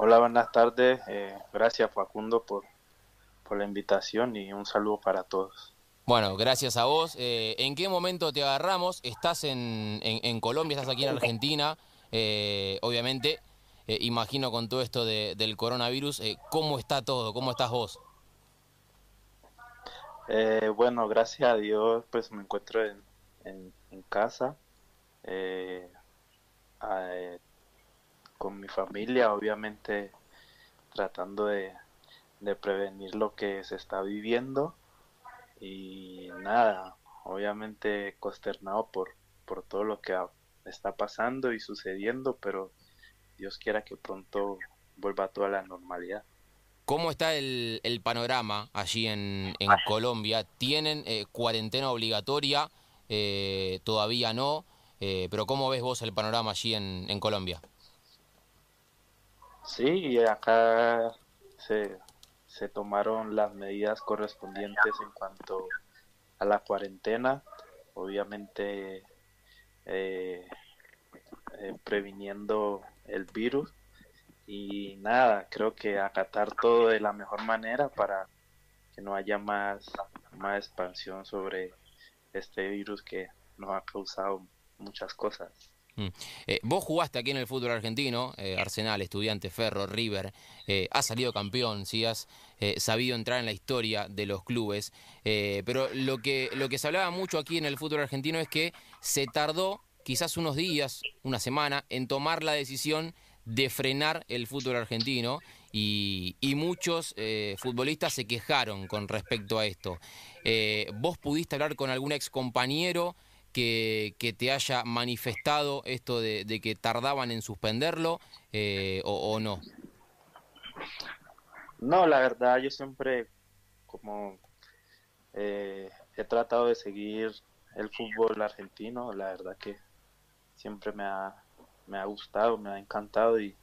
Hola, buenas tardes. Eh, gracias Facundo por, por la invitación y un saludo para todos. Bueno, gracias a vos. Eh, ¿En qué momento te agarramos? Estás en, en, Colombia, estás aquí en Argentina, eh, obviamente. imagino con todo esto del coronavirus, ¿cómo está todo? ¿Cómo estás vos? bueno, gracias a Dios, pues me encuentro en, en casa. Con mi familia, obviamente tratando de, prevenir lo que se está viviendo y nada, obviamente consternado por, por todo lo que está pasando y sucediendo, pero Dios quiera que pronto vuelva a toda la normalidad. ¿Cómo está el, panorama allí en, en Colombia? ¿Tienen eh, cuarentena obligatoria? Eh, todavía no, eh, pero ¿cómo ves vos el panorama allí en, en Colombia? Sí, acá se, se tomaron las medidas correspondientes en cuanto a la cuarentena, obviamente eh, eh, previniendo el virus y nada, creo que acatar todo de la mejor manera para que no haya más, más expansión sobre este virus que nos ha causado muchas cosas. Mm. Eh, vos jugaste aquí en el fútbol argentino, eh, Arsenal, Estudiante, Ferro, River, eh, has salido campeón, sí has sabido entrar en la historia de los clubes, pero lo que, lo que se hablaba mucho aquí en el fútbol argentino es que se tardó quizás unos días, una semana, en tomar la decisión de frenar el fútbol argentino y, y muchos futbolistas se quejaron con respecto a esto. ¿Vos pudiste hablar con algún ex compañero? Que, te haya manifestado esto de, que tardaban en suspenderlo eh, o, no? No, la verdad yo siempre como eh, he tratado de seguir el fútbol argentino, la verdad que siempre me ha, me ha gustado, me ha encantado y,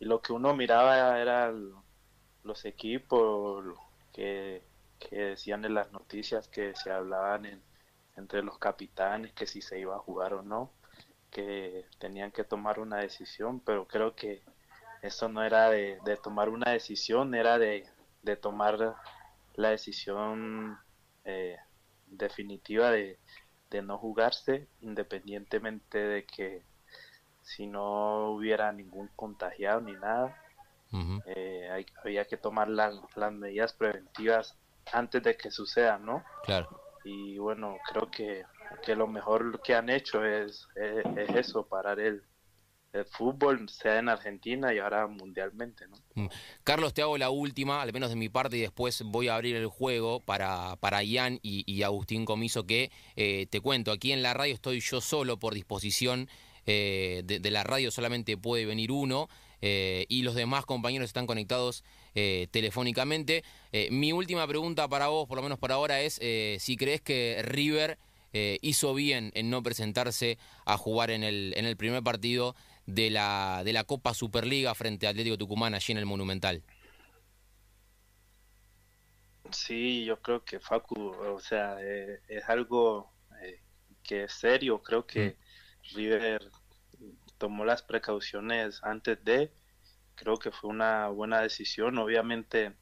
lo que uno miraba era los equipos que, que decían en las noticias que se hablaban en, entre los capitanes que si se iba a jugar o no, que tenían que tomar una decisión, pero creo que eso no era de, tomar una decisión, era de, tomar la decisión eh, definitiva de, no jugarse, independientemente de que si no hubiera ningún contagiado ni nada, eh, había que tomar las medidas preventivas antes de que suceda, ¿no? Claro y bueno, creo que, lo mejor que han hecho es, eso, parar el, fútbol, sea en Argentina y ahora mundialmente. ¿no? Mm. Carlos, te hago la última, al menos de mi parte, y después voy a abrir el juego para, para Ian y, Agustín Comiso, que eh, te cuento, aquí en la radio estoy yo solo por disposición eh, de, la radio, solamente puede venir uno. Eh, y los demás compañeros están conectados eh, telefónicamente. Eh, mi última pregunta para vos, por lo menos para ahora, es si crees que River hizo bien en no presentarse a jugar en el, en el primer partido de la, de la Copa Superliga frente a Atlético Tucumán allí en el Monumental. Sí, yo creo que Facu, o sea, es algo que es serio, creo que mm. River tomó las precauciones antes de, creo que fue una buena decisión. Obviamente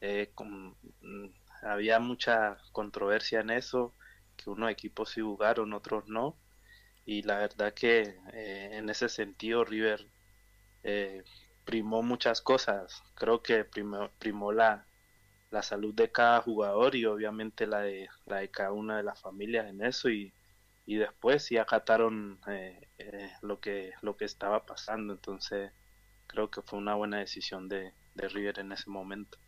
eh, mm, había mucha controversia en eso, que unos equipos sí jugaron, otros no. Y la verdad que eh, en ese sentido River eh, primó muchas cosas. Creo que primó, primó la, la salud de cada jugador y obviamente la de, la de cada una de las familias en eso. Y, y después sí acataron eh, eh, lo que lo que estaba pasando entonces creo que fue una buena decisión de, de River en ese momento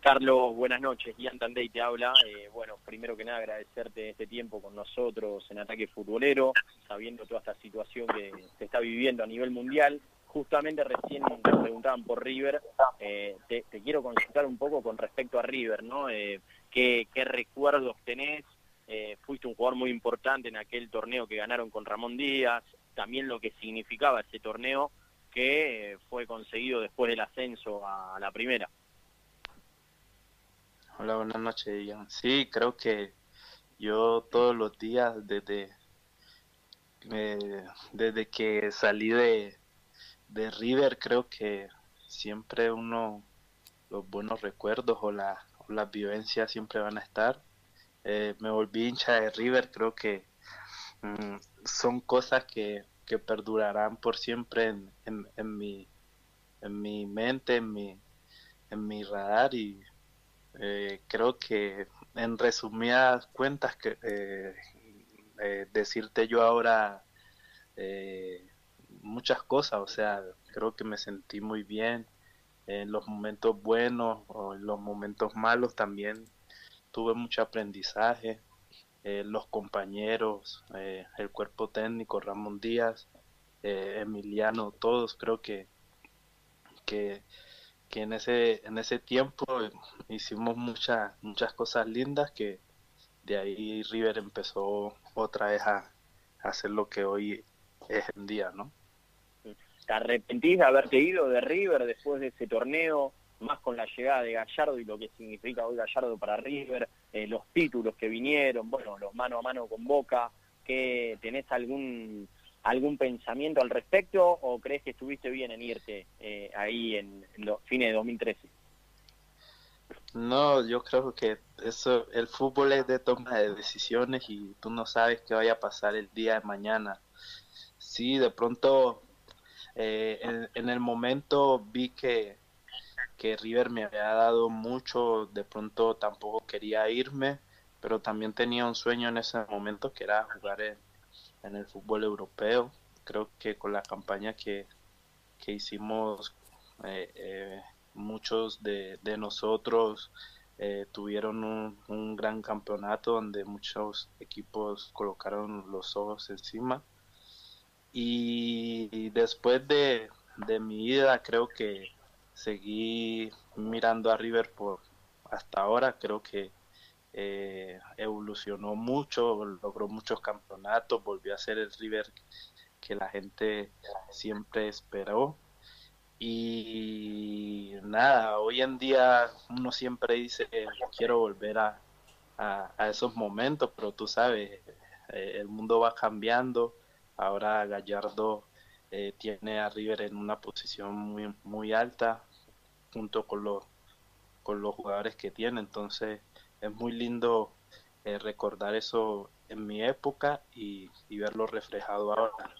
Carlos, buenas noches. Ian Tandey te habla. Eh, bueno, primero que nada agradecerte este tiempo con nosotros en Ataque Futbolero, sabiendo toda esta situación que se está viviendo a nivel mundial. Justamente recién te preguntaban por River. te, quiero consultar un poco con respecto a River, ¿no? ¿qué, ¿Qué recuerdos tenés eh, fuiste un jugador muy importante en aquel torneo que ganaron con Ramón Díaz, también lo que significaba ese torneo que eh, fue conseguido después del ascenso a, la primera. Hola, buenas noches, Ian. Sí, creo que yo todos los días desde, desde que salí de, de River creo que siempre uno, los buenos recuerdos o, la, las vivencias siempre van a estar. Eh, me volví hincha de River, creo que mm, son cosas que, que, perdurarán por siempre en, en, mi, en mi mente, en mi, en mi radar y eh, creo que en resumidas cuentas que eh, eh, decirte yo ahora muchas cosas, o sea, creo que me sentí muy bien en los momentos buenos o en los momentos malos también tuve mucho aprendizaje, eh, los compañeros, el cuerpo técnico, Ramón Díaz, Emiliano, todos creo que, que, que, en, ese, en ese tiempo hicimos muchas, muchas cosas lindas que de ahí River empezó otra vez a, hacer lo que hoy es en día, ¿no? ¿Te arrepentís de haberte ido de River después de ese torneo, más con la llegada de Gallardo y lo que significa hoy Gallardo para River, eh, los títulos que vinieron, bueno, los mano a mano con Boca, que tenés algún algún pensamiento al respecto o crees que estuviste bien en irte eh, ahí en, en los fines de 2013? No, yo creo que eso, el fútbol es de toma de decisiones y tú no sabes qué vaya a pasar el día de mañana. Sí, de pronto eh, en, en, el momento vi que, que River me había dado mucho, de pronto tampoco quería irme, pero también tenía un sueño en ese momento que era jugar en, el fútbol europeo. Creo que con la campaña que, que hicimos eh, eh, muchos de, de nosotros eh, tuvieron un, un, gran campeonato donde muchos equipos colocaron los ojos encima. Y, y después de, de, mi ida creo que seguí mirando a River por hasta ahora, creo que eh, evolucionó mucho, logró muchos campeonatos, volvió a ser el River que la gente siempre esperó. Y nada, hoy en día uno siempre dice quiero volver a, a, esos momentos, pero tú sabes, eh, el mundo va cambiando, ahora Gallardo eh, tiene a River en una posición muy, muy alta junto con los, con los jugadores que tiene, entonces es muy lindo eh, recordar eso en mi época y, y verlo reflejado ahora.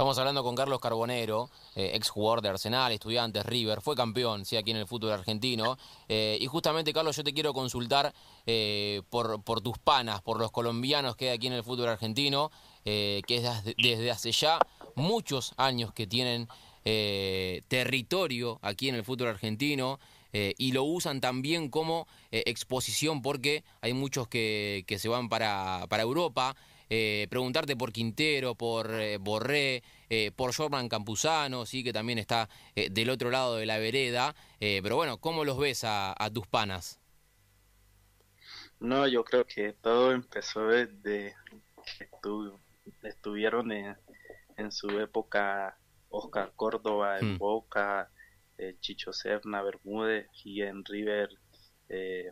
Estamos hablando con Carlos Carbonero, eh, ex jugador de Arsenal, estudiantes, River, fue campeón, sí, aquí en el fútbol argentino. Eh, y justamente, Carlos, yo te quiero consultar eh, por, tus panas, por los colombianos que hay aquí en el fútbol argentino, que es desde, hace ya muchos años que tienen territorio aquí en el fútbol argentino. y lo usan también como exposición porque hay muchos que, se van para Europa, eh, preguntarte por Quintero, por eh, Borré, eh, por Jorman Campuzano, sí, que también está eh, del otro lado de la vereda. pero bueno, ¿cómo los ves a, a, tus panas? No, yo creo que todo empezó desde que estu estuvieron en, en, su época Oscar Córdoba en hmm. Boca, Chicho Serna, Bermúdez y en River.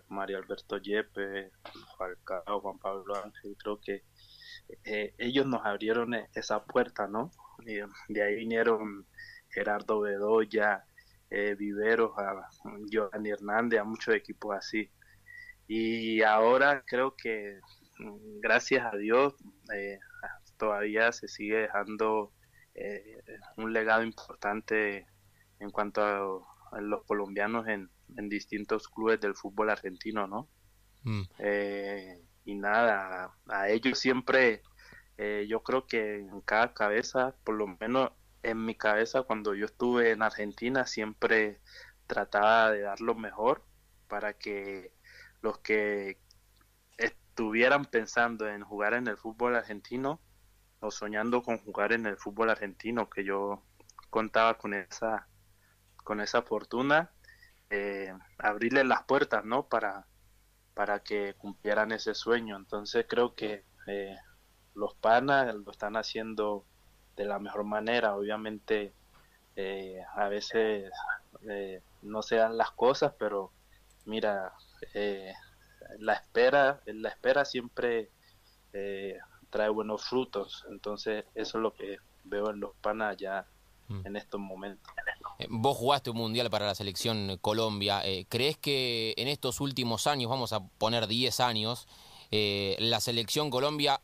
Mario Alberto Yepe, Falcao, Juan Pablo Ángel, creo que eh, ellos nos abrieron e-, esa puerta, ¿no? Y de ahí vinieron Gerardo Bedoya, eh, Viveros, a Giovanni Hernández, a muchos equipos así. Y ahora creo que, mm, gracias a Dios, eh, todavía se sigue dejando eh, un legado importante en cuanto a, a los colombianos en, en, distintos clubes del fútbol argentino, ¿no? Mm. Eh, y nada, a ellos siempre, eh, yo creo que en cada cabeza, por lo menos en mi cabeza cuando yo estuve en Argentina, siempre trataba de dar lo mejor para que los que estuvieran pensando en jugar en el fútbol argentino o soñando con jugar en el fútbol argentino, que yo contaba con esa, con esa fortuna, eh, las puertas, ¿no? Para, para que cumplieran ese sueño. Entonces creo que eh, los panas lo están haciendo de la mejor manera. Obviamente eh, a veces eh, no se dan las cosas, pero mira, la espera, la espera siempre trae buenos frutos. Entonces, eso es lo que veo en los panas ya. En estos momentos. Eh, vos jugaste un mundial para la selección Colombia. Eh, ¿Crees que en estos últimos años, vamos a poner 10 años, eh, la selección Colombia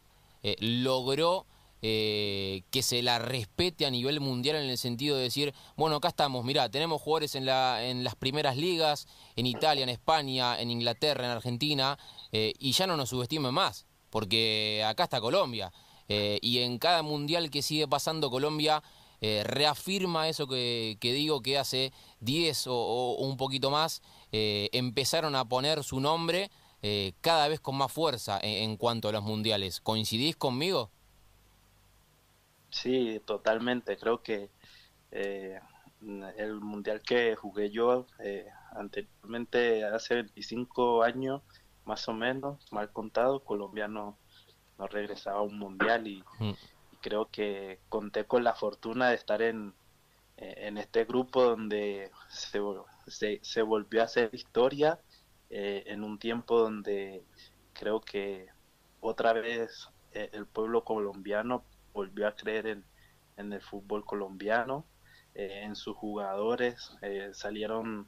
logró que se la respete a nivel mundial en el sentido de decir, bueno, acá estamos, mirá, tenemos jugadores en, la, en las primeras ligas, en Italia, en España, en Inglaterra, en Argentina, y ya no nos subestimen más? porque acá está Colombia. Y en cada mundial que sigue pasando Colombia eh, reafirma eso que, digo que hace 10 o, un poquito más eh, empezaron a poner su nombre cada vez con más fuerza en, cuanto a los mundiales. ¿Coincidís conmigo? Sí, totalmente. Creo que el mundial que jugué yo anteriormente, hace 25 años, más o menos, mal contado, Colombia no, regresaba a un mundial y, mm. Creo que conté con la fortuna de estar en, en este grupo donde se, se, volvió a hacer historia eh, en un tiempo donde creo que otra vez eh, el pueblo colombiano volvió a creer en, en el fútbol colombiano, eh, en sus jugadores, salieron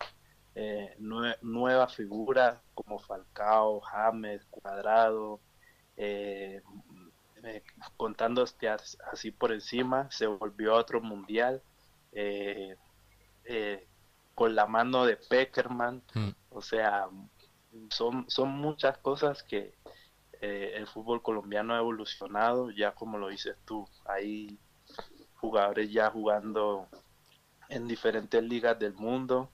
eh, nuevas figuras como Falcao, James, Cuadrado, eh, eh, contando así por encima, se volvió a otro mundial con la mano de Peckerman, mm. o sea, son, son muchas cosas que el fútbol colombiano ha evolucionado, ya como lo dices tú, hay jugadores ya jugando en diferentes ligas del mundo,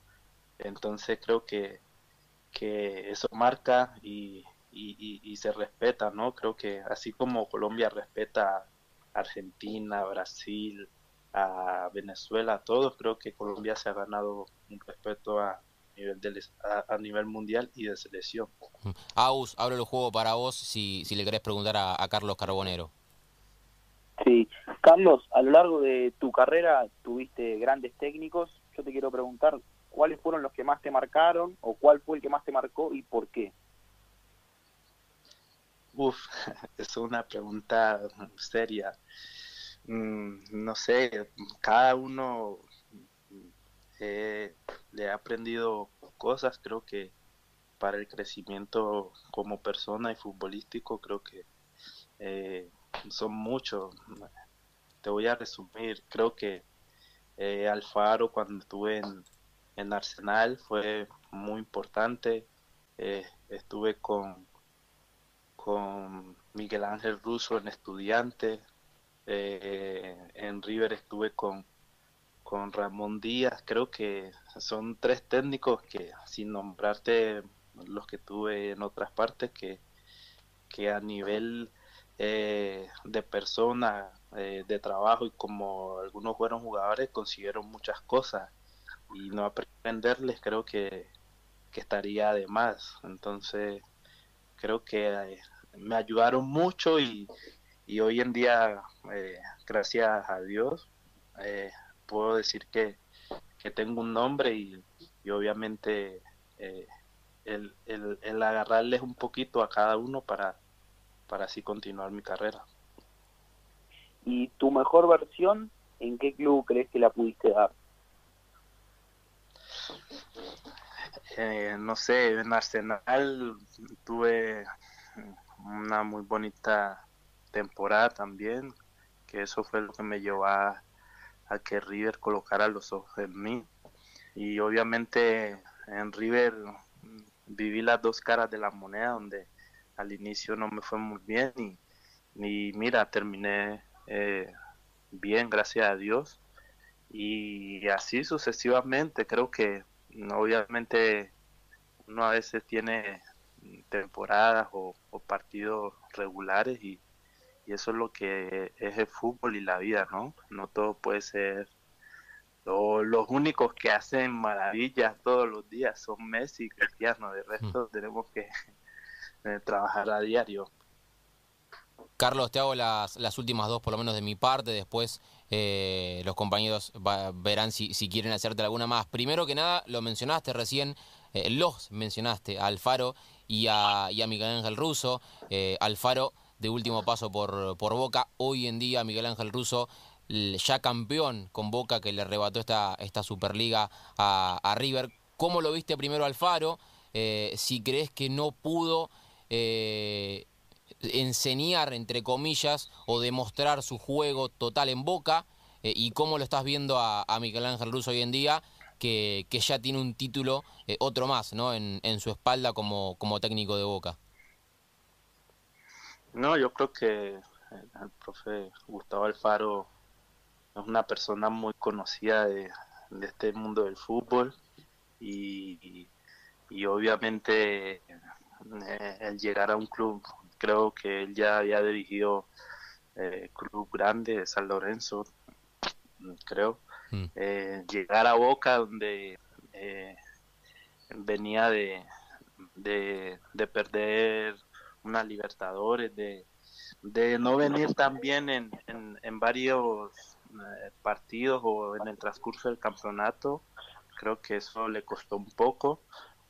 entonces creo que, que eso marca y, y, se respeta, ¿no? Creo que así como Colombia respeta a Argentina, Brasil, a Venezuela, a todos, creo que Colombia se ha ganado un respeto a nivel, de, a, nivel mundial y de selección. Aus, abro el juego para vos si, si le querés preguntar a, a Carlos Carbonero. Sí, Carlos, a lo largo de tu carrera tuviste grandes técnicos. Yo te quiero preguntar, ¿cuáles fueron los que más te marcaron o cuál fue el que más te marcó y por qué? Uf, es una pregunta seria. Mm, no sé, cada uno eh, le ha aprendido cosas, creo que para el crecimiento como persona y futbolístico, creo que eh, son muchos. Te voy a resumir, creo que eh, Alfaro cuando estuve en, en Arsenal fue muy importante. Estuve con, con Miguel Ángel Russo en Estudiante. Eh, en River estuve con, con Ramón Díaz. Creo que son tres técnicos que, sin nombrarte los que tuve en otras partes, que, que a nivel eh, de persona, de trabajo y como algunos fueron jugadores, consiguieron muchas cosas y no aprenderles creo que, estaría de más. Entonces, creo que eh, me ayudaron mucho y, hoy en día, eh, gracias a Dios, eh, puedo decir que, tengo un nombre y, obviamente el, el, el, agarrarles un poquito a cada uno para, para así continuar mi carrera. ¿Y tu mejor versión, en qué club crees que la pudiste dar? Eh, no sé, en Arsenal tuve una muy bonita temporada también, que eso fue lo que me llevó a, que River colocara los ojos en mí. Y obviamente en River viví las dos caras de la moneda, donde al inicio no me fue muy bien y, mira, terminé eh, bien, gracias a Dios y así sucesivamente creo que obviamente uno a veces tiene temporadas o, partidos regulares y, eso es lo que es el fútbol y la vida, ¿no? No todo puede ser... los únicos que hacen maravillas todos los días son Messi y Cristiano, de resto tenemos que eh, trabajar a diario. Carlos, te hago las, las últimas dos, por lo menos de mi parte, después eh, los compañeros verán si, quieren hacerte alguna más. Primero que nada, lo mencionaste recién, eh, los mencionaste, a Alfaro y a, a Miguel Ángel Russo. Eh, Alfaro de último paso por, por Boca. Hoy en día Miguel Ángel Russo ya campeón con Boca que le arrebató esta, esta Superliga a, a River. ¿Cómo lo viste primero Alfaro? Eh, si crees que no pudo enseñar, entre comillas, o demostrar su juego total en Boca, y cómo lo estás viendo a, Miguel Ángel Russo hoy en día, que, ya tiene un título, otro más, ¿no? En, en su espalda como, como técnico de Boca. No, yo creo que el profe Gustavo Alfaro es una persona muy conocida de, este mundo del fútbol y, obviamente eh, el llegar a un club, creo que él ya había dirigido eh, club grande, San Lorenzo, creo, mm. eh, llegar a Boca donde eh, venía de, de, de perder una Libertadores, de, de no venir tan bien en, en, varios eh, partidos o en el transcurso del campeonato. Creo que eso le costó un poco.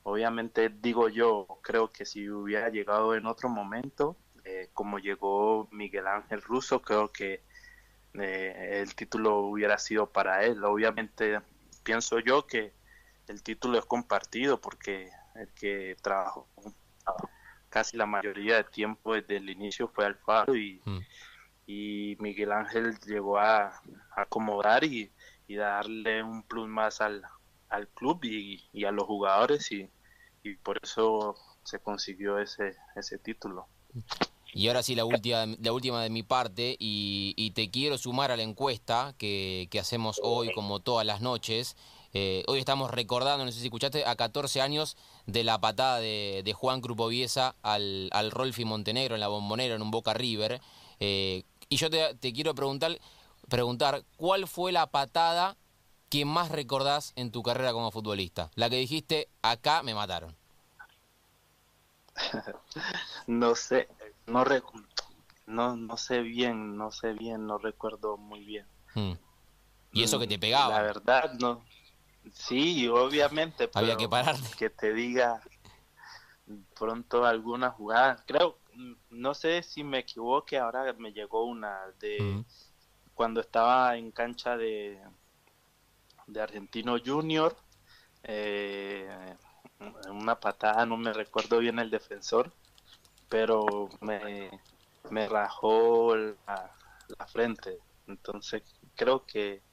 Obviamente digo yo, creo que si hubiera llegado en otro momento, eh, como llegó Miguel Ángel Russo, creo que eh, el título hubiera sido para él. Obviamente pienso yo que el título es compartido porque el que trabajó casi la mayoría de tiempo desde el inicio fue Alfaro y, mm. y Miguel Ángel llegó a, acomodar y, darle un plus más al, al club y, y, a los jugadores y, y por eso se consiguió ese, ese título. Y ahora sí, la última, la última de mi parte, y, te quiero sumar a la encuesta que, que hacemos hoy, como todas las noches, eh, hoy estamos recordando, no sé si escuchaste, a 14 años de la patada de, Juan Crupoviesa al, al Rolfi Montenegro en la bombonera en un Boca River. Eh, y yo te, quiero preguntar, preguntar, ¿cuál fue la patada que más recordás en tu carrera como futbolista? La que dijiste, acá me mataron. no sé, no, no, no sé bien, no sé bien, no recuerdo muy bien. Hmm. ¿Y eso que te pegaba? La verdad, no, Sí, obviamente. Había que parar. Que te diga pronto alguna jugada. Creo, no sé si me equivoque, ahora me llegó una de cuando estaba en cancha de, de Argentino Junior. Eh, una patada, no me recuerdo bien el defensor, pero me, me rajó la, la frente. Entonces creo que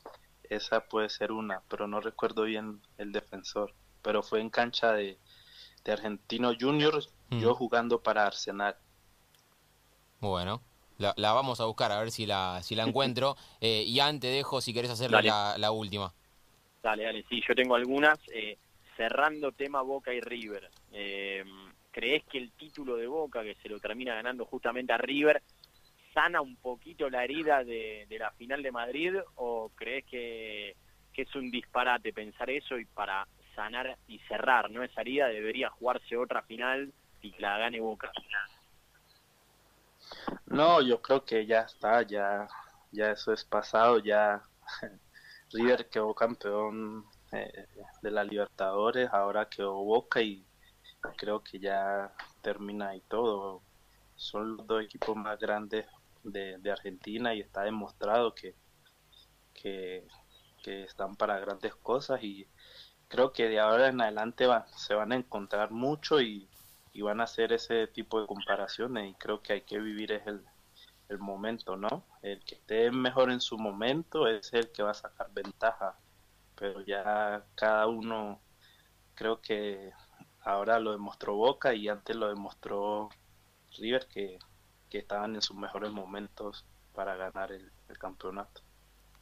esa puede ser una, pero no recuerdo bien el defensor. Pero fue en cancha de, de Argentino Juniors, yo mm. jugando para Arsenal. Bueno, la, vamos a buscar a ver si la, si la encuentro. eh, y antes dejo si querés hacerle la, la, última. Dale, dale, sí, yo tengo algunas. Eh, cerrando tema Boca y River. Eh, ¿Crees que el título de Boca, que se lo termina ganando justamente a River, sana un poquito la herida de, la final de Madrid o crees que, es un disparate pensar eso y para sanar y cerrar no esa herida debería jugarse otra final y la gane Boca? No, yo creo que ya está, ya, ya eso es pasado, ya River quedó campeón eh, de la Libertadores, ahora quedó Boca y creo que ya termina y todo. Son los dos equipos más grandes de, Argentina y está demostrado que, que, están para grandes cosas y creo que de ahora en adelante se van a encontrar mucho y, van a hacer ese tipo de comparaciones y creo que hay que vivir es el, el momento, ¿no? El que esté mejor en su momento es el que va a sacar ventaja, pero ya cada uno creo que ahora lo demostró Boca y antes lo demostró River que que estaban en sus mejores momentos para ganar el, campeonato.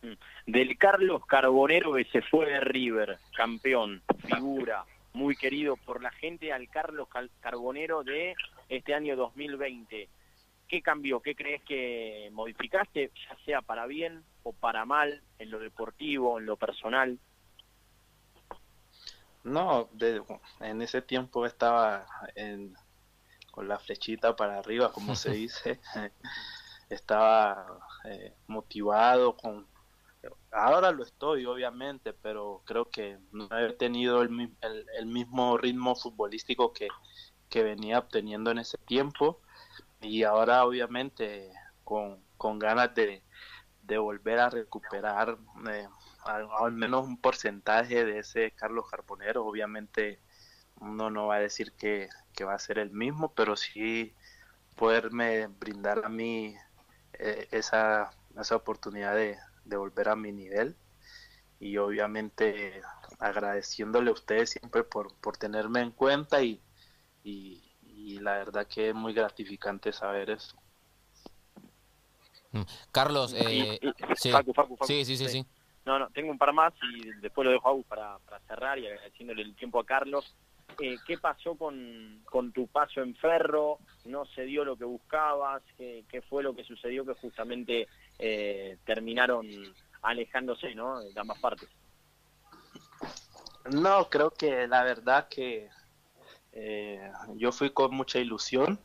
Mm. Del Carlos Carbonero que se fue de River, campeón, figura, muy querido por la gente, al Carlos Carbonero de este año 2020. ¿Qué cambió? ¿Qué crees que modificaste, ya sea para bien o para mal, en lo deportivo, en lo personal? No, en ese tiempo estaba en, con la flechita para arriba, como se dice. Estaba eh, motivado con... Ahora lo estoy, obviamente, pero creo que no he tenido el, el, mismo ritmo futbolístico que, que venía obteniendo en ese tiempo. y ahora obviamente con, con ganas de, de volver a recuperar eh, al, menos un porcentaje de ese Carlos Carbonero. Obviamente uno no va a decir que, que va a ser el mismo, pero sí poderme brindar a mí eh, esa, esa oportunidad de, de volver a mi nivel y obviamente agradeciéndole a ustedes siempre por, por tenerme en cuenta y, y, la verdad que es muy gratificante saber eso. Mm. Carlos, eh, sí. sí. sí, sí, No, no, tengo un par más y después lo dejo a para, para cerrar y agradeciéndole el tiempo a Carlos. Eh, ¿Qué pasó con, con tu paso en Ferro? ¿No se dio lo que buscabas? ¿Qué, fue lo que sucedió que justamente eh, terminaron alejándose, ¿no? De ambas partes. No, creo que la verdad que eh, yo fui con mucha ilusión.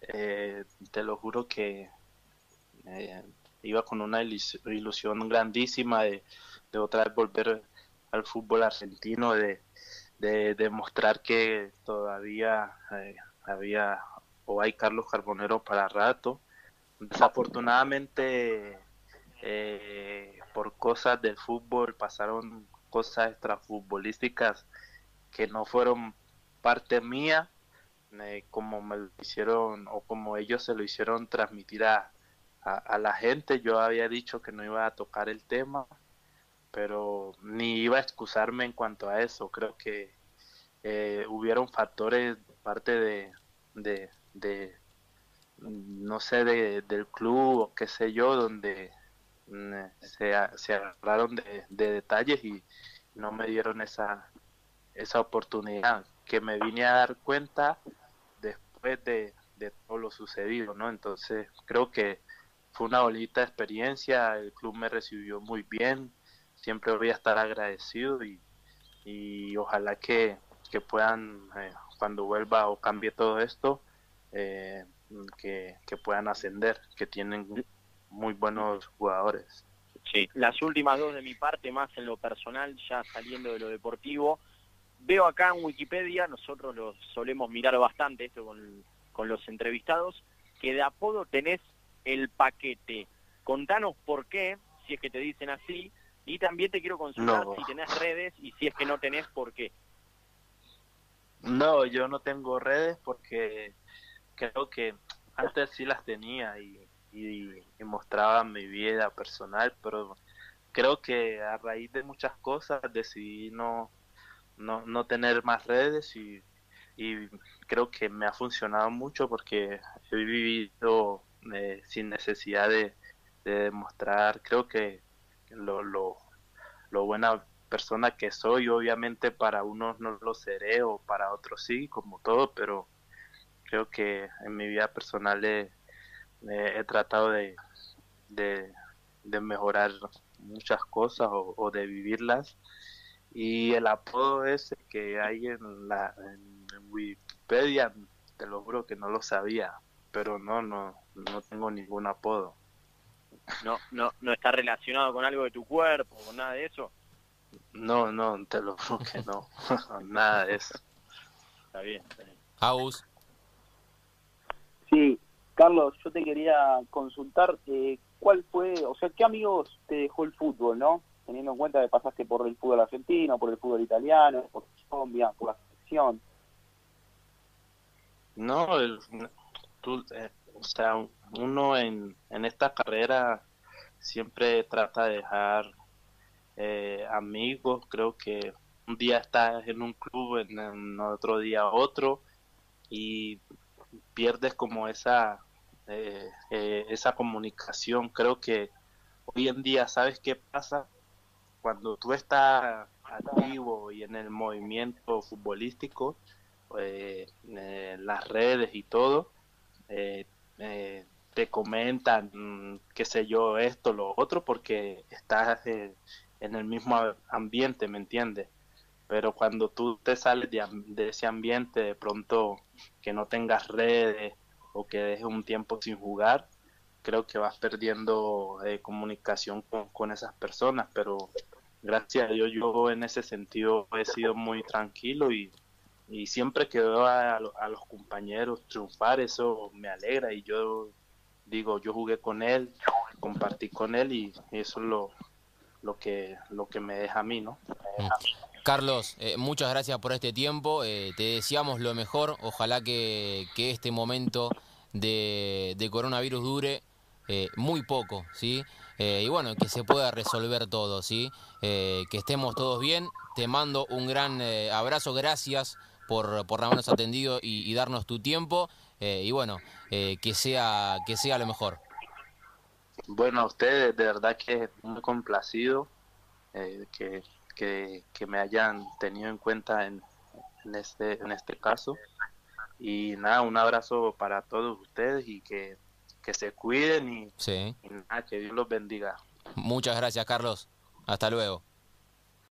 Eh, te lo juro que iba con una ilusión grandísima de, otra vez volver al fútbol argentino, de, de demostrar que todavía había o hay Carlos Carbonero para rato. Desafortunadamente eh, por cosas del fútbol pasaron cosas extrafutbolísticas que no fueron parte mía, eh, como me lo hicieron o como ellos se lo hicieron transmitir a, a, la gente. Yo había dicho que no iba a tocar el tema, pero ni iba a excusarme en cuanto a eso. Creo que eh, hubieron factores parte de, de, de no sé, de, del club o qué sé yo, donde Mm, se, se agarraron de, detalles y no me dieron esa, esa oportunidad que me vine a dar cuenta después de, todo lo sucedido, ¿no? Entonces creo que fue una bonita experiencia, el club me recibió muy bien, siempre voy a estar agradecido y, y ojalá que, que puedan, eh, cuando vuelva o cambie todo esto, eh, que, que puedan ascender, que tienen muy buenos jugadores. Sí, las últimas dos de mi parte, más en lo personal, ya saliendo de lo deportivo. Veo acá en Wikipedia, nosotros lo solemos mirar bastante esto con, con los entrevistados, que de apodo tenés el paquete. Contanos por qué, si es que te dicen así, y también te quiero consultar si tenés redes y si es que no tenés, por qué. No, yo no tengo redes porque creo que antes sí las tenía y y, mostraba mi vida personal, pero creo que a raíz de muchas cosas decidí no, no, no tener más redes y, y, creo que me ha funcionado mucho porque he vivido eh, sin necesidad de, demostrar, creo que lo, lo, lo buena persona que soy, obviamente para unos no lo seré o para otros sí, como todo, pero creo que en mi vida personal he, he tratado de, de, mejorar muchas cosas o, de vivirlas. Y el apodo ese que hay en la Wikipedia te lo juro que no lo sabía pero no no no tengo ningún apodo no no no está relacionado con algo de tu cuerpo o nada de eso no no te lo juro que no nada de eso está bien, está bien. sí Carlos, yo te quería consultar eh, cuál fue, o sea, qué amigos te dejó el fútbol, ¿no? Teniendo en cuenta que pasaste por el fútbol argentino, por el fútbol italiano, por Colombia, por la selección. No, el, eh, o sea, uno en, en esta carrera siempre trata de dejar eh, amigos, creo que un día estás en un club, en otro día otro, y pierdes como esa, eh, eh, esa comunicación. Creo que hoy en día, ¿sabes qué pasa? Cuando tú estás activo y en el movimiento futbolístico, eh, las redes y todo, te comentan, qué sé yo, esto, lo otro, porque estás en el mismo ambiente, ¿me entiendes? pero cuando tú te sales de, ese ambiente, de pronto que no tengas redes o que dejes un tiempo sin jugar, creo que vas perdiendo eh, comunicación con, esas personas, pero gracias a Dios yo en ese sentido he sido muy tranquilo y, y siempre que veo a, a, los compañeros triunfar, eso me alegra y yo digo, yo jugué con él, compartí con él y eso es lo, lo, que, lo que me deja a mí, ¿no? Mm. Carlos, eh, muchas gracias por este tiempo, eh, te deseamos lo mejor, ojalá que, que este momento de, de coronavirus dure eh, muy poco, ¿sí? y bueno, que se pueda resolver todo, ¿sí? que estemos todos bien, te mando un gran abrazo, gracias por, por habernos atendido y, darnos tu tiempo. Eh, y bueno, eh, que, sea, que sea lo mejor. Bueno, a ustedes de verdad que muy complacido eh, que, que, me hayan tenido en cuenta en, en, este, en este caso. Y nada, un abrazo para todos ustedes y que, que se cuiden y, y nada, que Dios los bendiga. Muchas gracias, Carlos. Hasta luego.